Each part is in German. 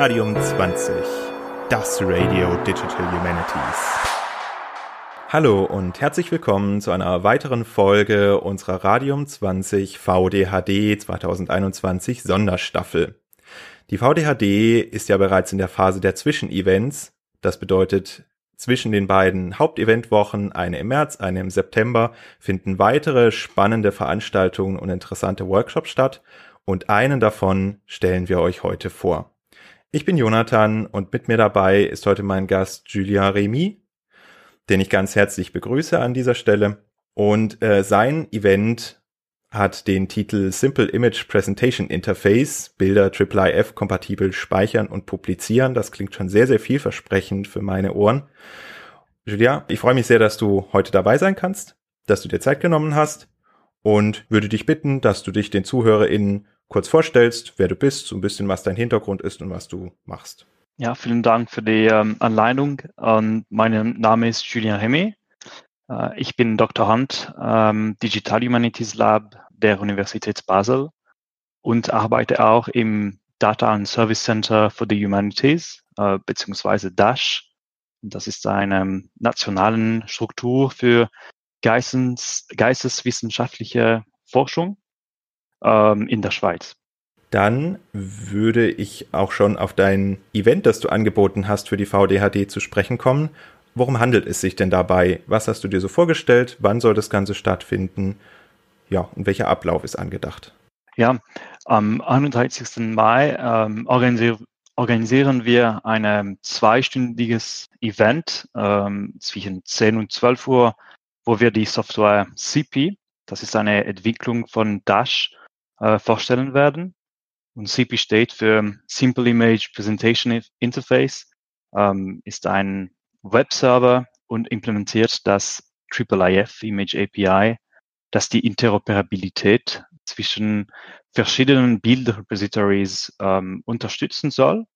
Radium 20, das Radio Digital Humanities. Hallo und herzlich willkommen zu einer weiteren Folge unserer Radium 20 VDHD 2021 Sonderstaffel. Die VDHD ist ja bereits in der Phase der Zwischenevents. Das bedeutet, zwischen den beiden Haupteventwochen, eine im März, eine im September, finden weitere spannende Veranstaltungen und interessante Workshops statt und einen davon stellen wir euch heute vor. Ich bin Jonathan und mit mir dabei ist heute mein Gast Julien Remy, den ich ganz herzlich begrüße an dieser Stelle. Und äh, sein Event hat den Titel Simple Image Presentation Interface, Bilder IIIF kompatibel speichern und publizieren. Das klingt schon sehr, sehr vielversprechend für meine Ohren. Julia, ich freue mich sehr, dass du heute dabei sein kannst, dass du dir Zeit genommen hast und würde dich bitten, dass du dich den ZuhörerInnen kurz vorstellst, wer du bist, so ein bisschen, was dein Hintergrund ist und was du machst. Ja, vielen Dank für die ähm, Anleitung. Ähm, mein Name ist Julien Remy. Äh, ich bin Doktorand ähm, Digital Humanities Lab der Universität Basel und arbeite auch im Data and Service Center for the Humanities, äh, beziehungsweise DASH. Das ist eine nationale Struktur für Geistes, geisteswissenschaftliche Forschung ähm, in der Schweiz. Dann würde ich auch schon auf dein Event, das du angeboten hast, für die VDHD zu sprechen kommen Worum handelt es sich denn dabei? Was hast du dir so vorgestellt? Wann soll das Ganze stattfinden? Ja, und welcher Ablauf ist angedacht? Ja, am 31. Mai ähm, organisier organisieren wir ein zweistündiges Event ähm, zwischen 10 und 12 Uhr, wo wir die Software CP, das ist eine Entwicklung von Dash, äh, vorstellen werden. Und CP steht für Simple Image Presentation Interface, ähm, ist ein Webserver und implementiert das IIIF Image API, das die Interoperabilität zwischen verschiedenen Bildrepositories ähm, unterstützen soll.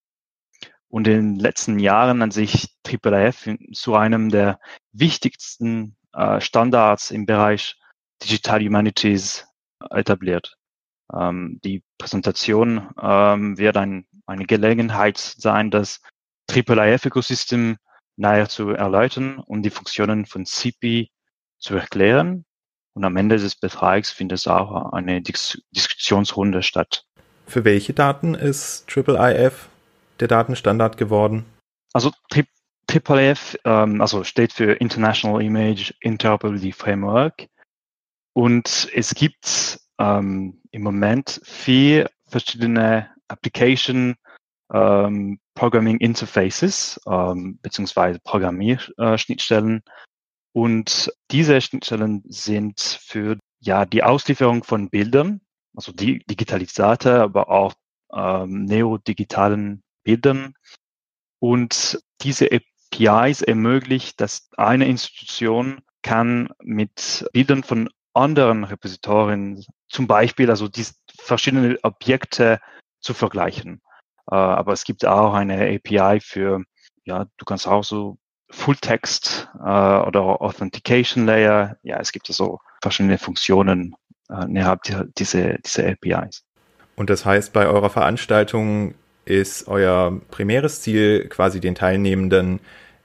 Und in den letzten Jahren hat sich IIIF zu einem der wichtigsten äh, Standards im Bereich Digital Humanities etabliert. Ähm, die Präsentation ähm, wird ein, eine Gelegenheit sein, das IIIF-Ökosystem näher zu erläutern und die Funktionen von CP zu erklären. Und am Ende des Betrags findet auch eine Dis Diskussionsrunde statt. Für welche Daten ist IIIF der Datenstandard geworden? Also IIIF ähm, also steht für International Image Interoperability Framework. Und es gibt ähm, im Moment vier verschiedene Application ähm, Programming Interfaces ähm, beziehungsweise Programmierschnittstellen. Und diese Schnittstellen sind für ja die Auslieferung von Bildern, also die digitalisierte, aber auch ähm, neodigitalen Bildern. Und diese APIs ermöglicht, dass eine Institution kann mit Bildern von anderen Repositorien zum Beispiel also die verschiedene Objekte zu vergleichen. Äh, aber es gibt auch eine API für, ja, du kannst auch so Fulltext äh, oder Authentication Layer. Ja, es gibt so verschiedene Funktionen äh, innerhalb dieser, dieser APIs. Und das heißt, bei eurer Veranstaltung ist euer primäres Ziel quasi den Teilnehmenden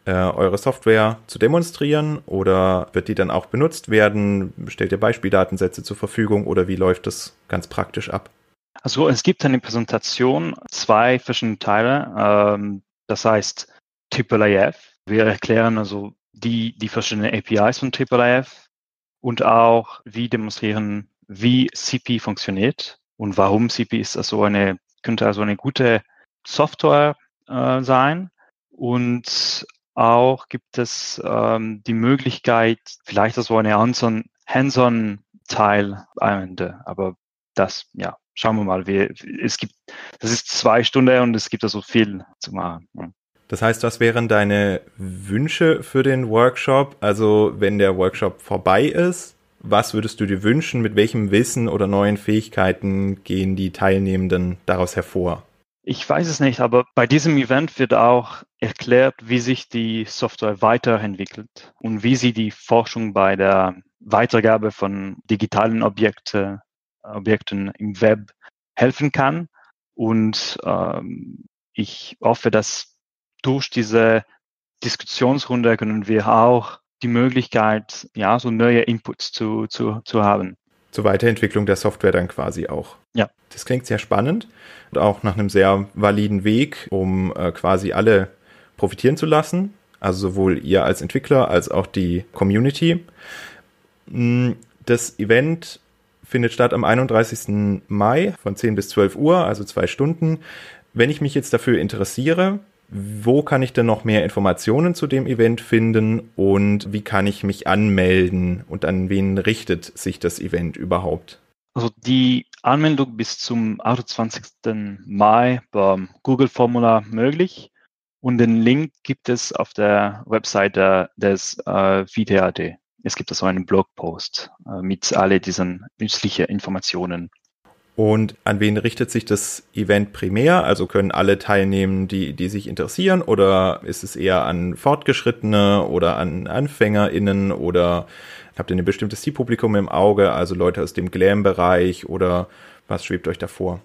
äh, eure Software zu demonstrieren oder wird die dann auch benutzt werden? Stellt ihr Beispieldatensätze zur Verfügung oder wie läuft das ganz praktisch ab? Also es gibt eine Präsentation, zwei verschiedene Teile. Ähm, das heißt IIIF. Wir erklären also die, die verschiedenen APIs von IIIF und auch wie demonstrieren, wie CP funktioniert und warum CP ist also eine, könnte also eine gute Software äh, sein. Und auch gibt es ähm, die Möglichkeit, vielleicht also eine Hands-on-Teil am Ende. Aber das, ja, schauen wir mal. Wir, es gibt, das ist zwei Stunden und es gibt da so viel zu machen. Das heißt, was wären deine Wünsche für den Workshop? Also, wenn der Workshop vorbei ist, was würdest du dir wünschen? Mit welchem Wissen oder neuen Fähigkeiten gehen die Teilnehmenden daraus hervor? Ich weiß es nicht, aber bei diesem Event wird auch erklärt, wie sich die Software weiterentwickelt und wie sie die Forschung bei der Weitergabe von digitalen Objekten Objekten im Web helfen kann. Und ähm, ich hoffe, dass durch diese Diskussionsrunde können wir auch die Möglichkeit, ja, so neue Inputs zu, zu, zu haben. Zur Weiterentwicklung der Software dann quasi auch. Ja. Das klingt sehr spannend und auch nach einem sehr validen Weg, um äh, quasi alle profitieren zu lassen. Also sowohl ihr als Entwickler als auch die Community. Mm, das Event findet statt am 31. Mai von 10 bis 12 Uhr, also zwei Stunden. Wenn ich mich jetzt dafür interessiere, wo kann ich denn noch mehr Informationen zu dem Event finden und wie kann ich mich anmelden und an wen richtet sich das Event überhaupt? Also die Anmeldung bis zum 28. Mai beim Google-Formular möglich und den Link gibt es auf der Webseite des äh, VTAD. Es gibt also einen Blogpost äh, mit alle diesen nützlichen Informationen. Und an wen richtet sich das Event primär? Also können alle teilnehmen, die, die sich interessieren? Oder ist es eher an Fortgeschrittene oder an AnfängerInnen? Oder habt ihr ein bestimmtes Zielpublikum im Auge? Also Leute aus dem Glam-Bereich? Oder was schwebt euch davor?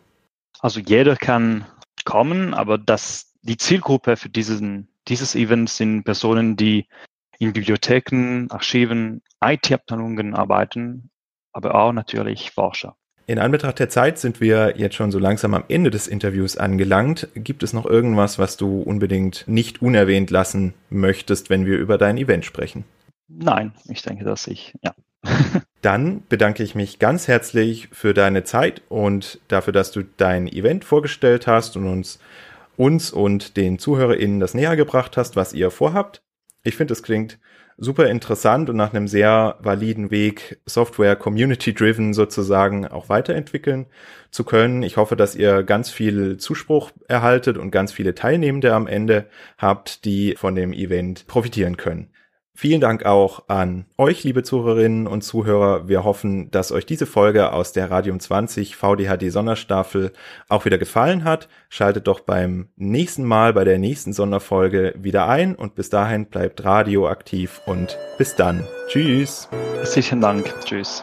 Also jeder kann kommen, aber das, die Zielgruppe für diesen, dieses Event sind Personen, die in Bibliotheken, Archiven, IT-Abteilungen arbeiten, aber auch natürlich Forscher. In Anbetracht der Zeit sind wir jetzt schon so langsam am Ende des Interviews angelangt. Gibt es noch irgendwas, was du unbedingt nicht unerwähnt lassen möchtest, wenn wir über dein Event sprechen? Nein, ich denke, dass ich, ja. Dann bedanke ich mich ganz herzlich für deine Zeit und dafür, dass du dein Event vorgestellt hast und uns, uns und den ZuhörerInnen das näher gebracht hast, was ihr vorhabt. Ich finde, es klingt super interessant und nach einem sehr validen Weg, Software community-driven sozusagen auch weiterentwickeln zu können. Ich hoffe, dass ihr ganz viel Zuspruch erhaltet und ganz viele Teilnehmende am Ende habt, die von dem Event profitieren können. Vielen Dank auch an euch, liebe Zuhörerinnen und Zuhörer. Wir hoffen, dass euch diese Folge aus der Radium 20 VDHD Sonderstaffel auch wieder gefallen hat. Schaltet doch beim nächsten Mal bei der nächsten Sonderfolge wieder ein und bis dahin bleibt radioaktiv und bis dann. Tschüss. Herzlichen Dank. Tschüss.